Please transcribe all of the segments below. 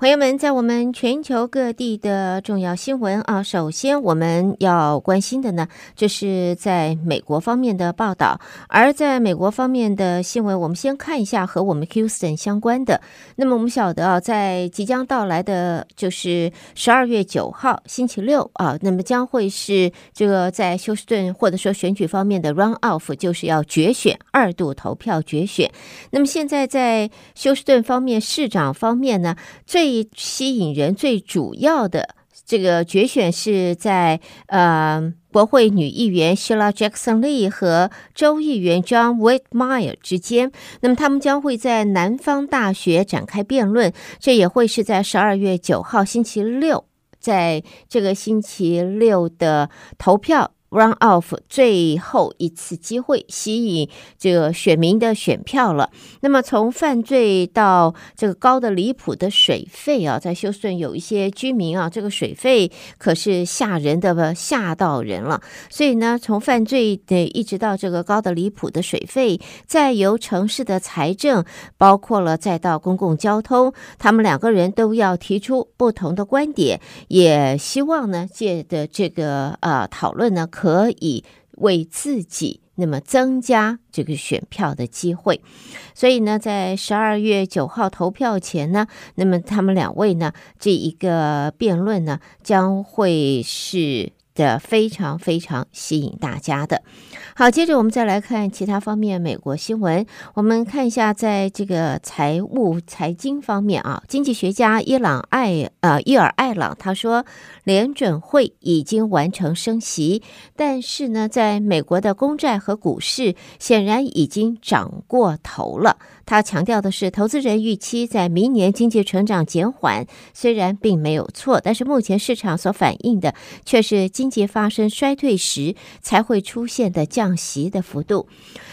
朋友们，在我们全球各地的重要新闻啊，首先我们要关心的呢，就是在美国方面的报道。而在美国方面的新闻，我们先看一下和我们 Houston 相关的。那么我们晓得啊，在即将到来的，就是十二月九号星期六啊，那么将会是这个在休斯顿或者说选举方面的 run off，就是要决选二度投票决选。那么现在在休斯顿方面市长方面呢，最最吸引人、最主要的这个决选是在呃国会女议员 Sheila Jackson Lee 和州议员 John Whitmire 之间。那么他们将会在南方大学展开辩论，这也会是在十二月九号星期六，在这个星期六的投票。Run off 最后一次机会吸引这个选民的选票了。那么从犯罪到这个高的离谱的水费啊，在休斯顿有一些居民啊，这个水费可是吓人的，吓到人了。所以呢，从犯罪的一直到这个高的离谱的水费，再由城市的财政，包括了再到公共交通，他们两个人都要提出不同的观点，也希望呢借的这个呃讨论呢。可以为自己那么增加这个选票的机会，所以呢，在十二月九号投票前呢，那么他们两位呢，这一个辩论呢，将会是。的非常非常吸引大家的。好，接着我们再来看其他方面美国新闻。我们看一下，在这个财务财经方面啊，经济学家伊朗艾呃伊尔艾朗他说，联准会已经完成升息，但是呢，在美国的公债和股市显然已经涨过头了。他强调的是，投资人预期在明年经济成长减缓，虽然并没有错，但是目前市场所反映的却是经济发生衰退时才会出现的降息的幅度。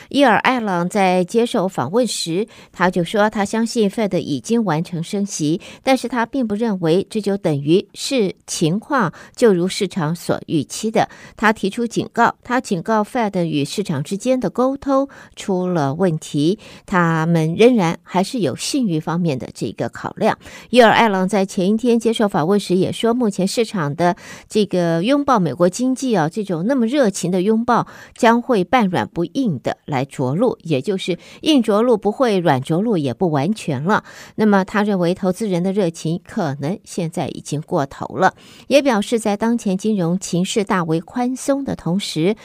伊尔艾朗在接受访问时，他就说，他相信 Fed 已经完成升息，但是他并不认为这就等于是情况就如市场所预期的。他提出警告，他警告 Fed 与市场之间的沟通出了问题，他们。仍然还是有信誉方面的这个考量。伊尔艾朗在前一天接受访问时也说，目前市场的这个拥抱美国经济啊，这种那么热情的拥抱将会半软不硬的来着陆，也就是硬着陆不会，软着陆也不完全了。那么他认为投资人的热情可能现在已经过头了，也表示在当前金融情势大为宽松的同时。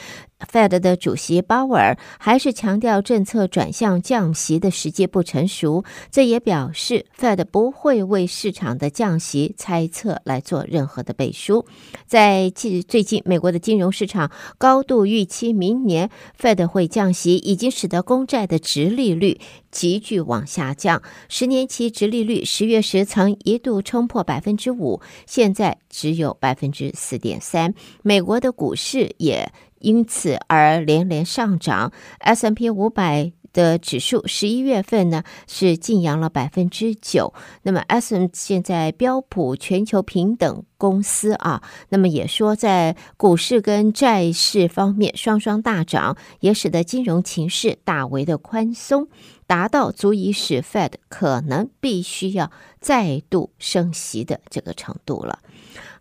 Fed 的主席鲍威尔还是强调政策转向降息的时机不成熟，这也表示 Fed 不会为市场的降息猜测来做任何的背书。在近最近，美国的金融市场高度预期明年 Fed 会降息，已经使得公债的殖利率急剧往下降。十年期殖利率十月时曾一度冲破百分之五，现在只有百分之四点三。美国的股市也。因此而连连上涨，S&P 五百的指数十一月份呢是劲扬了百分之九。那么 S M 现在标普全球平等公司啊，那么也说在股市跟债市方面双双大涨，也使得金融情势大为的宽松，达到足以使 Fed 可能必须要再度升息的这个程度了。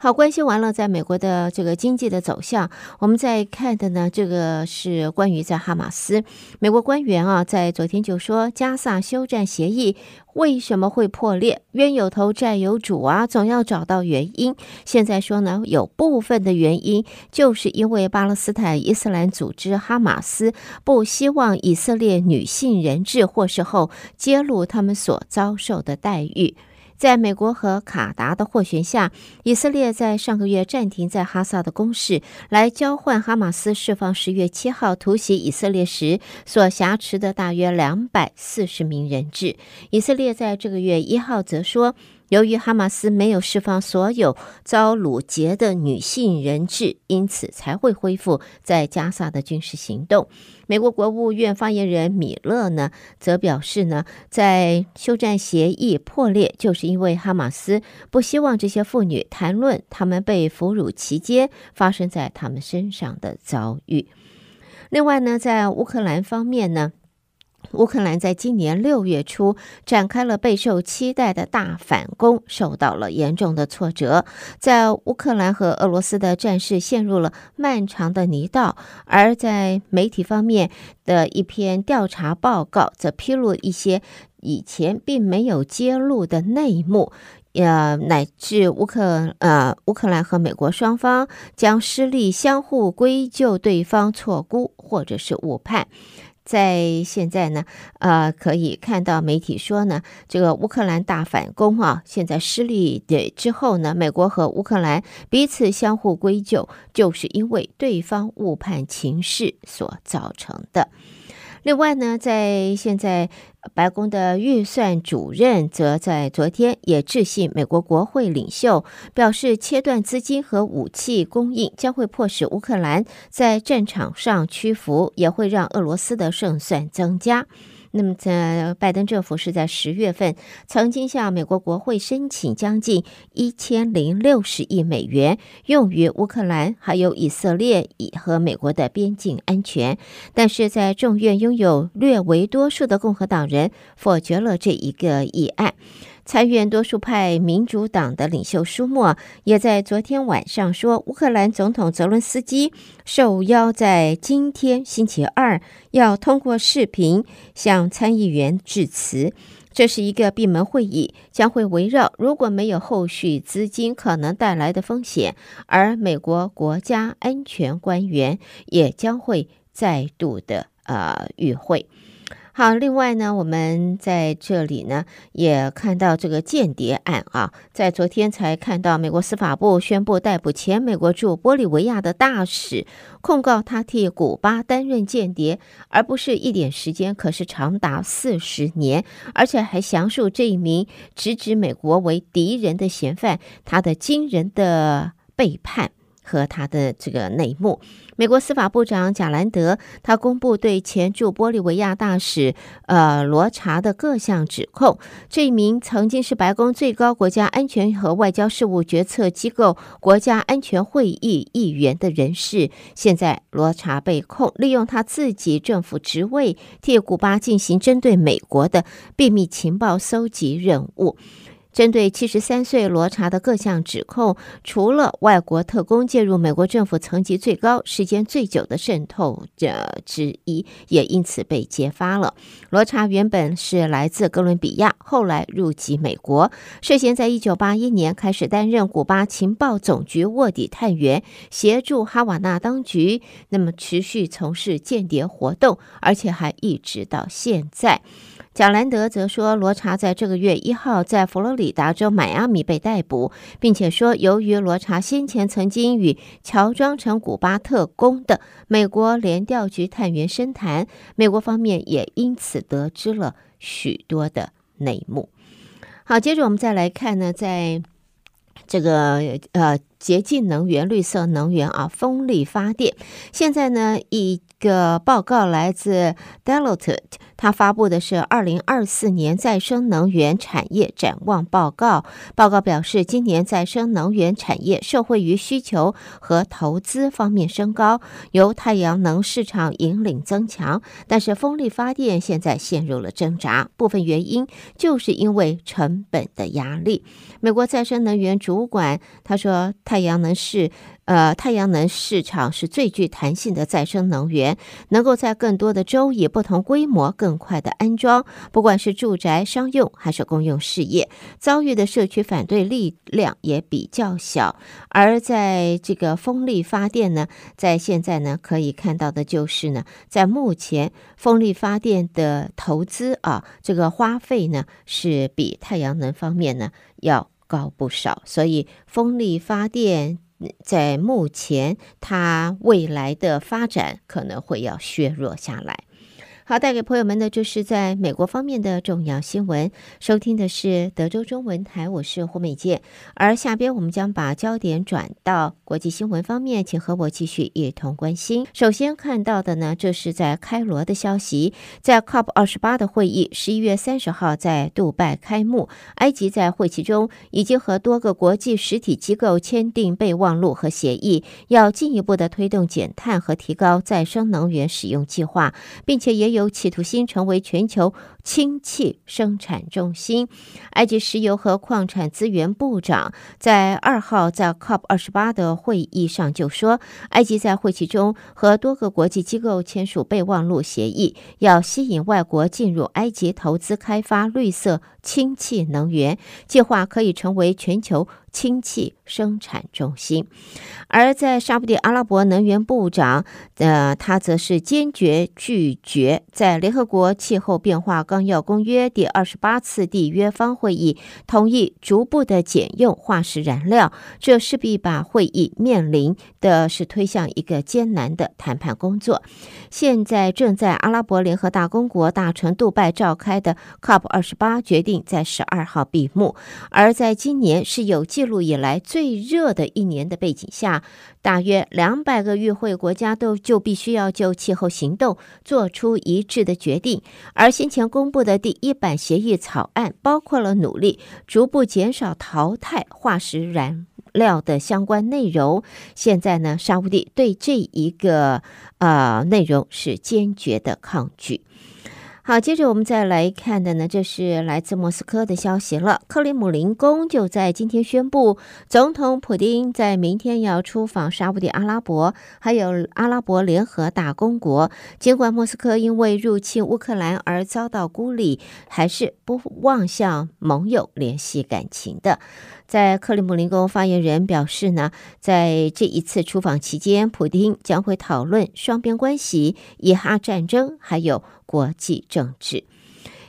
好，关心完了，在美国的这个经济的走向，我们再看的呢，这个是关于在哈马斯，美国官员啊，在昨天就说，加萨休战协议为什么会破裂？冤有头债有主啊，总要找到原因。现在说呢，有部分的原因就是因为巴勒斯坦伊斯兰组织哈马斯不希望以色列女性人质获释后揭露他们所遭受的待遇。在美国和卡达的斡旋下，以色列在上个月暂停在哈萨的攻势，来交换哈马斯释放十月七号突袭以色列时所挟持的大约两百四十名人质。以色列在这个月一号则说，由于哈马斯没有释放所有遭掳劫的女性人质，因此才会恢复在加萨的军事行动。美国国务院发言人米勒呢，则表示呢，在休战协议破裂，就是因为哈马斯不希望这些妇女谈论他们被俘虏期间发生在他们身上的遭遇。另外呢，在乌克兰方面呢。乌克兰在今年六月初展开了备受期待的大反攻，受到了严重的挫折。在乌克兰和俄罗斯的战事陷入了漫长的泥道，而在媒体方面的一篇调查报告则披露一些以前并没有揭露的内幕，呃，乃至乌克呃乌克兰和美国双方将失利相互归咎对方错估或者是误判。在现在呢，呃，可以看到媒体说呢，这个乌克兰大反攻啊，现在失利的之后呢，美国和乌克兰彼此相互归咎，就是因为对方误判情势所造成的。另外呢，在现在，白宫的预算主任则在昨天也致信美国国会领袖，表示切断资金和武器供应将会迫使乌克兰在战场上屈服，也会让俄罗斯的胜算增加。那么，在拜登政府是在十月份曾经向美国国会申请将近一千零六十亿美元，用于乌克兰还有以色列以和美国的边境安全，但是在众院拥有略为多数的共和党人否决了这一个议案。参院多数派民主党的领袖舒默也在昨天晚上说，乌克兰总统泽伦斯基受邀在今天星期二要通过视频向参议员致辞。这是一个闭门会议，将会围绕如果没有后续资金可能带来的风险，而美国国家安全官员也将会再度的呃与会。好，另外呢，我们在这里呢也看到这个间谍案啊，在昨天才看到美国司法部宣布逮捕前美国驻玻利维亚的大使，控告他替古巴担任间谍，而不是一点时间，可是长达四十年，而且还详述这一名直指美国为敌人的嫌犯，他的惊人的背叛。和他的这个内幕，美国司法部长贾兰德他公布对前驻玻利维亚大使呃罗查的各项指控。这一名曾经是白宫最高国家安全和外交事务决策机构国家安全会议议员的人士，现在罗查被控利用他自己政府职位替古巴进行针对美国的秘密情报搜集任务。针对七十三岁罗查的各项指控，除了外国特工介入美国政府层级最高、时间最久的渗透者之一，也因此被揭发了。罗查原本是来自哥伦比亚，后来入籍美国，涉嫌在一九八一年开始担任古巴情报总局卧底探员，协助哈瓦那当局，那么持续从事间谍活动，而且还一直到现在。贾兰德则说，罗查在这个月一号在佛罗里达州迈阿密被逮捕，并且说，由于罗查先前曾经与乔装成古巴特工的美国联调局探员深谈，美国方面也因此得知了许多的内幕。好，接着我们再来看呢，在这个呃洁净能源、绿色能源啊，风力发电，现在呢一个报告来自 Deloitte。他发布的是二零二四年再生能源产业展望报告。报告表示，今年再生能源产业受惠于需求和投资方面升高，由太阳能市场引领增强。但是，风力发电现在陷入了挣扎，部分原因就是因为成本的压力。美国再生能源主管他说，太阳能是。呃，太阳能市场是最具弹性的再生能源，能够在更多的州以不同规模更快的安装，不管是住宅、商用还是公用事业，遭遇的社区反对力量也比较小。而在这个风力发电呢，在现在呢，可以看到的就是呢，在目前风力发电的投资啊，这个花费呢，是比太阳能方面呢要高不少，所以风力发电。在目前，它未来的发展可能会要削弱下来。好，带给朋友们的就是在美国方面的重要新闻。收听的是德州中文台，我是胡美健。而下边我们将把焦点转到国际新闻方面，请和我继续一同关心。首先看到的呢，这是在开罗的消息，在 COP 二十八的会议十一月三十号在杜拜开幕。埃及在会期中已经和多个国际实体机构签订备忘录和协议，要进一步的推动减碳和提高再生能源使用计划，并且也有。油企图心成为全球氢气生产中心。埃及石油和矿产资源部长在二号在 COP 二十八的会议上就说，埃及在会期中和多个国际机构签署备忘录协议，要吸引外国进入埃及投资开发绿色氢气能源，计划可以成为全球。氢气生产中心，而在沙乌地阿拉伯能源部长，呃，他则是坚决拒绝在联合国气候变化纲要公约第二十八次缔约方会议同意逐步的减用化石燃料，这势必把会议面临的是推向一个艰难的谈判工作。现在正在阿拉伯联合大公国大城杜拜召开的 COP 二十八决定在十二号闭幕，而在今年是有。记录以来最热的一年的背景下，大约两百个与会国家都就必须要就气候行动做出一致的决定。而先前公布的第一版协议草案，包括了努力逐步减少淘汰化石燃料的相关内容。现在呢，沙乌地对这一个呃内容是坚决的抗拒。好，接着我们再来看的呢，这是来自莫斯科的消息了。克里姆林宫就在今天宣布，总统普丁在明天要出访沙乌地阿拉伯，还有阿拉伯联合大公国。尽管莫斯科因为入侵乌克兰而遭到孤立，还是不忘向盟友联系感情的。在克里姆林宫发言人表示呢，在这一次出访期间，普丁将会讨论双边关系、以哈战争，还有国际政治。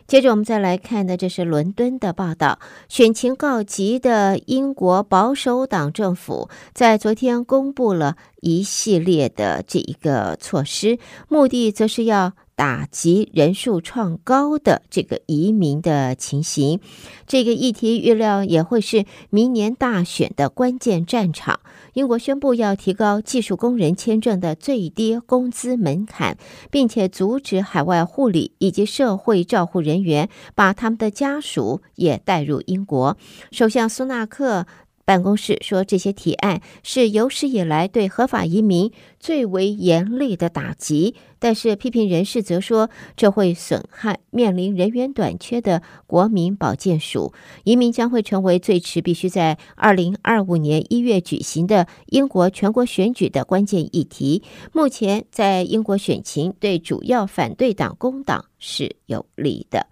接着我们再来看的，这是伦敦的报道。选情告急的英国保守党政府在昨天公布了一系列的这一个措施，目的则是要。打击人数创高的这个移民的情形，这个议题预料也会是明年大选的关键战场。英国宣布要提高技术工人签证的最低工资门槛，并且阻止海外护理以及社会照护人员把他们的家属也带入英国。首相苏纳克。办公室说，这些提案是有史以来对合法移民最为严厉的打击。但是，批评人士则说，这会损害面临人员短缺的国民保健署。移民将会成为最迟必须在二零二五年一月举行的英国全国选举的关键议题。目前，在英国选情对主要反对党工党是有利的。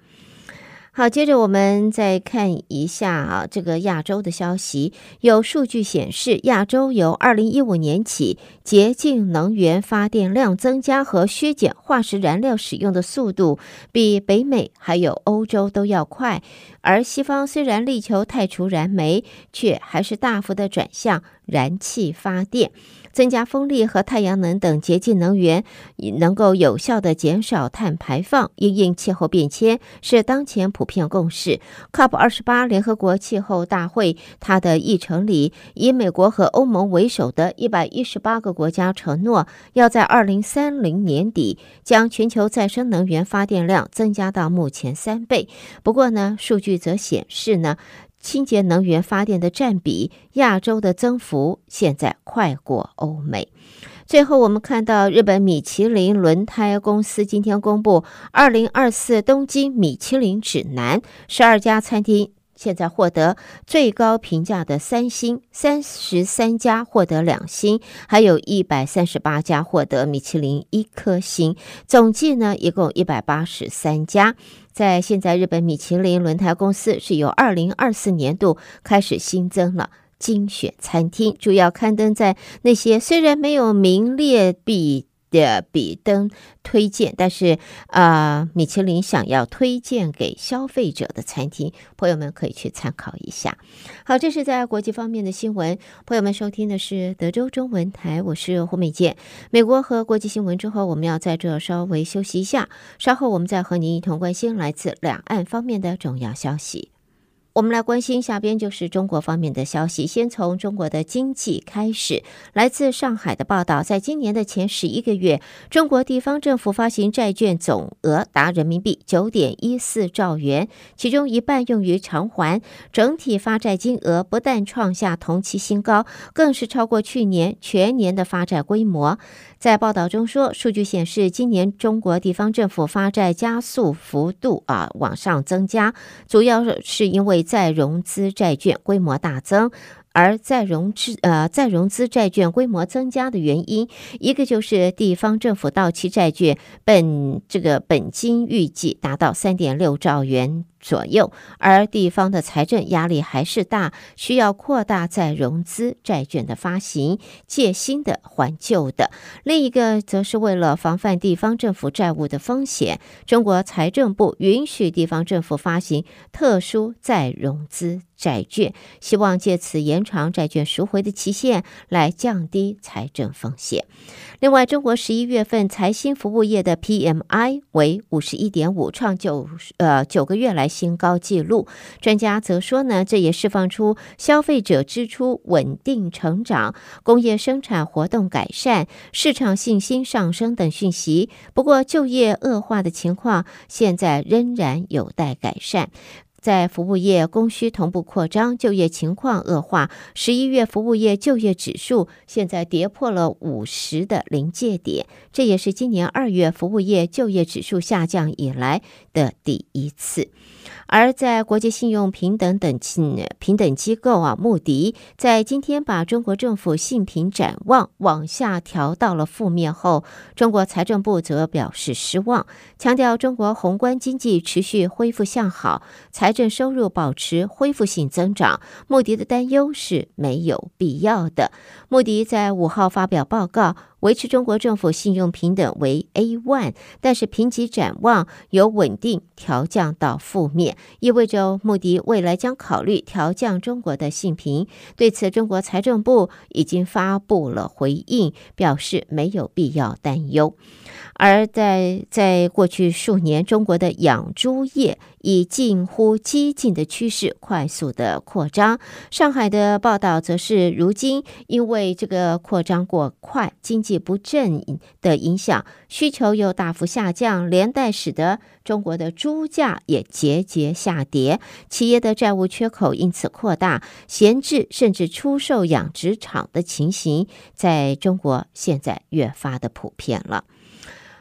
好，接着我们再看一下啊，这个亚洲的消息。有数据显示，亚洲由二零一五年起，洁净能源发电量增加和削减化石燃料使用的速度，比北美还有欧洲都要快。而西方虽然力求汰除燃煤，却还是大幅的转向燃气发电。增加风力和太阳能等洁净能源，能够有效地减少碳排放，因应气候变迁是当前普遍共识。COP 二十八联合国气候大会，它的议程里，以美国和欧盟为首的一百一十八个国家承诺，要在二零三零年底将全球再生能源发电量增加到目前三倍。不过呢，数据则显示呢。清洁能源发电的占比，亚洲的增幅现在快过欧美。最后，我们看到日本米其林轮胎公司今天公布二零二四东京米其林指南，十二家餐厅现在获得最高评价的三星，三十三家获得两星，还有一百三十八家获得米其林一颗星，总计呢一共一百八十三家。在现在，日本米其林轮胎公司是由二零二四年度开始新增了精选餐厅，主要刊登在那些虽然没有名列比的比登推荐，但是啊、米其林想要推荐给消费者的餐厅，朋友们可以去参考一下。好，这是在国际方面的新闻。朋友们收听的是德州中文台，我是胡美健。美国和国际新闻之后，我们要在这稍微休息一下，稍后我们再和您一同关心来自两岸方面的重要消息。我们来关心下边就是中国方面的消息。先从中国的经济开始，来自上海的报道，在今年的前十一个月，中国地方政府发行债券总额达人民币九点一四兆元，其中一半用于偿还，整体发债金额不但创下同期新高，更是超过去年全年的发债规模。在报道中说，数据显示，今年中国地方政府发债加速幅度啊往上增加，主要是因为再融资债券规模大增。而再融资呃再融资债券规模增加的原因，一个就是地方政府到期债券本这个本金预计达到三点六兆元。左右，而地方的财政压力还是大，需要扩大再融资债券的发行，借新的还旧的。另一个则是为了防范地方政府债务的风险，中国财政部允许地方政府发行特殊再融资债券，希望借此延长债券赎回的期限，来降低财政风险。另外，中国十一月份财新服务业的 PMI 为五十一点五，创九呃九个月来新高纪录。专家则说呢，这也释放出消费者支出稳定成长、工业生产活动改善、市场信心上升等讯息。不过，就业恶化的情况现在仍然有待改善。在服务业供需同步扩张，就业情况恶化。十一月服务业就业指数现在跌破了五十的临界点，这也是今年二月服务业就业指数下降以来的第一次。而在国际信用平等等评等机构啊，穆迪在今天把中国政府信评展望往下调到了负面后，中国财政部则表示失望，强调中国宏观经济持续恢复向好，财政收入保持恢复性增长。穆迪的担忧是没有必要的。穆迪在五号发表报告。维持中国政府信用平等为 A one，但是评级展望由稳定调降到负面，意味着穆迪未来将考虑调降中国的信评。对此，中国财政部已经发布了回应，表示没有必要担忧。而在在过去数年，中国的养猪业以近乎激进的趋势快速的扩张。上海的报道则是，如今因为这个扩张过快，经济不振的影响，需求又大幅下降，连带使得中国的猪价也节节下跌，企业的债务缺口因此扩大，闲置甚至出售养殖场的情形，在中国现在越发的普遍了。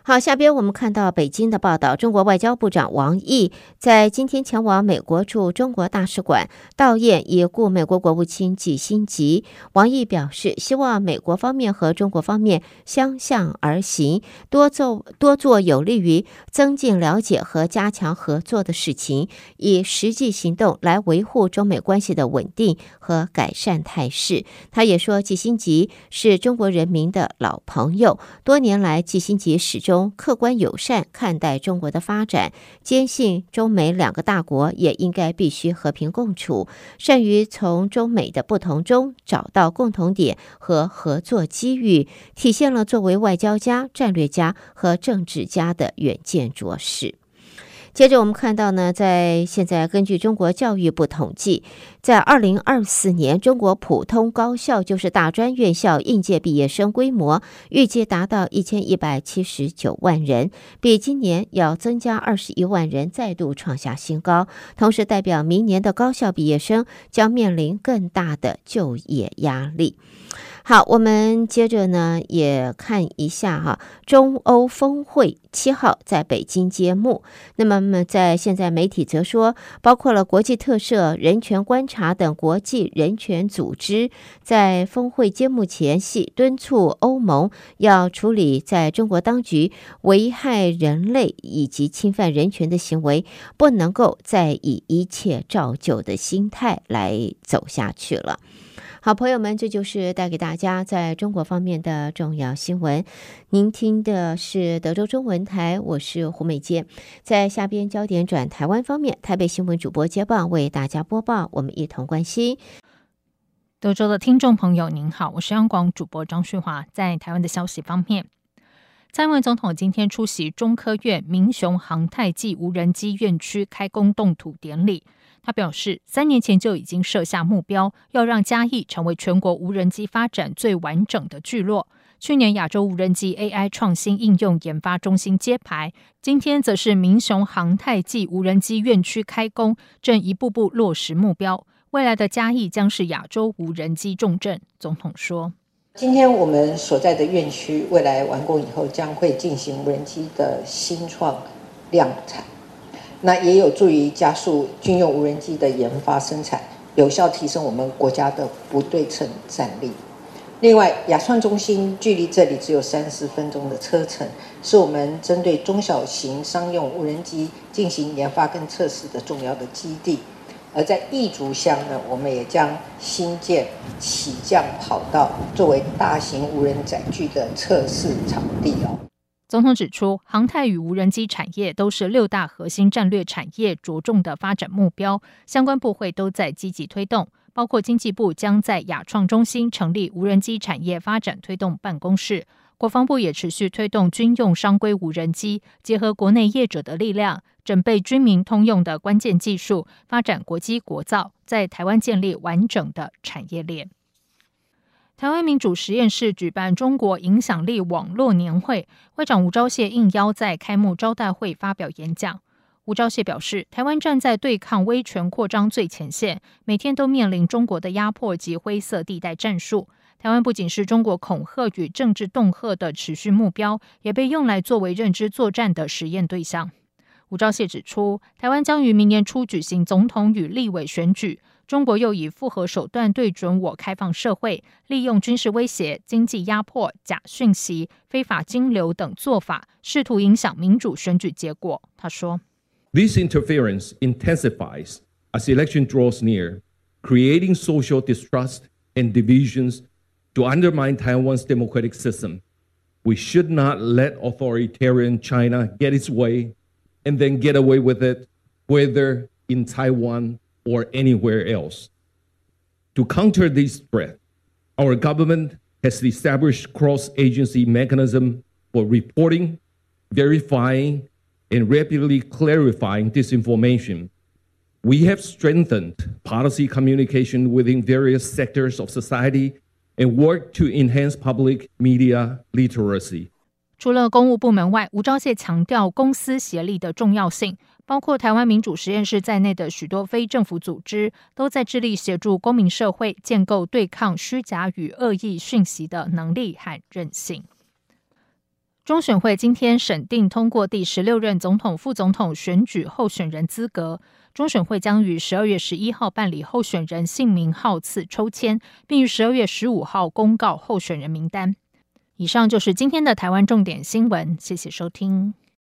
好，下边我们看到北京的报道，中国外交部长王毅在今天前往美国驻中国大使馆悼唁已故美国国务卿季辛吉。王毅表示，希望美国方面和中国方面相向而行，多做多做有利于增进了解和加强合作的事情，以实际行动来维护中美关系的稳定和改善态势。他也说，季辛吉是中国人民的老朋友，多年来季辛吉始终。客观友善看待中国的发展，坚信中美两个大国也应该必须和平共处，善于从中美的不同中找到共同点和合作机遇，体现了作为外交家、战略家和政治家的远见卓识。接着我们看到呢，在现在根据中国教育部统计，在二零二四年，中国普通高校就是大专院校应届毕业生规模预计达到一千一百七十九万人，比今年要增加二十一万人，再度创下新高。同时，代表明年的高校毕业生将面临更大的就业压力。好，我们接着呢也看一下哈，中欧峰会七号在北京揭幕。那么，在现在媒体则说，包括了国际特赦、人权观察等国际人权组织，在峰会揭幕前夕敦促欧盟要处理在中国当局危害人类以及侵犯人权的行为，不能够再以一切照旧的心态来走下去了。好，朋友们，这就是带给大家在中国方面的重要新闻。您听的是德州中文台，我是胡美杰。在下边焦点转台湾方面，台北新闻主播接棒为大家播报，我们一同关心。德州的听众朋友您好，我是央广主播张旭华。在台湾的消息方面，蔡英文总统今天出席中科院民雄航太暨无人机院区开工动土典礼。他表示，三年前就已经设下目标，要让嘉义成为全国无人机发展最完整的聚落。去年亚洲无人机 AI 创新应用研发中心揭牌，今天则是民雄航太暨无人机院区开工，正一步步落实目标。未来的嘉义将是亚洲无人机重镇。总统说。今天我们所在的院区，未来完工以后将会进行无人机的新创量产，那也有助于加速军用无人机的研发生产，有效提升我们国家的不对称战力。另外，亚创中心距离这里只有三十分钟的车程，是我们针对中小型商用无人机进行研发跟测试的重要的基地。而在义竹乡呢，我们也将新建起降跑道，作为大型无人载具的测试场地哦。总统指出，航太与无人机产业都是六大核心战略产业着重的发展目标，相关部会都在积极推动，包括经济部将在亚创中心成立无人机产业发展推动办公室。国防部也持续推动军用商规无人机，结合国内业者的力量，准备军民通用的关键技术，发展国机国造，在台湾建立完整的产业链。台湾民主实验室举办中国影响力网络年会，会长吴钊燮应邀在开幕招待会发表演讲。吴钊燮表示，台湾站在对抗威权扩张最前线，每天都面临中国的压迫及灰色地带战术。台湾不仅是中国恐吓与政治恫吓的持续目标，也被用来作为认知作战的实验对象。吴钊燮指出，台湾将于明年初举行总统与立委选举，中国又以复合手段对准我开放社会，利用军事威胁、经济压迫、假讯息、非法金流等做法，试图影响民主选举结果。他说：“This interference intensifies as election draws near, creating social distrust and divisions.” To undermine Taiwan's democratic system, we should not let authoritarian China get its way and then get away with it, whether in Taiwan or anywhere else. To counter this threat, our government has established cross-agency mechanism for reporting, verifying, and rapidly clarifying disinformation. We have strengthened policy communication within various sectors of society And work to enhance public media literacy. 除了公务部门外，吴钊燮强调公私协力的重要性，包括台湾民主实验室在内的许多非政府组织都在致力协助公民社会建构对抗虚假与恶意讯息的能力和韧性。中选会今天审定通过第十六任总统、副总统选举候选人资格。中选会将于十二月十一号办理候选人姓名号次抽签，并于十二月十五号公告候选人名单。以上就是今天的台湾重点新闻，谢谢收听。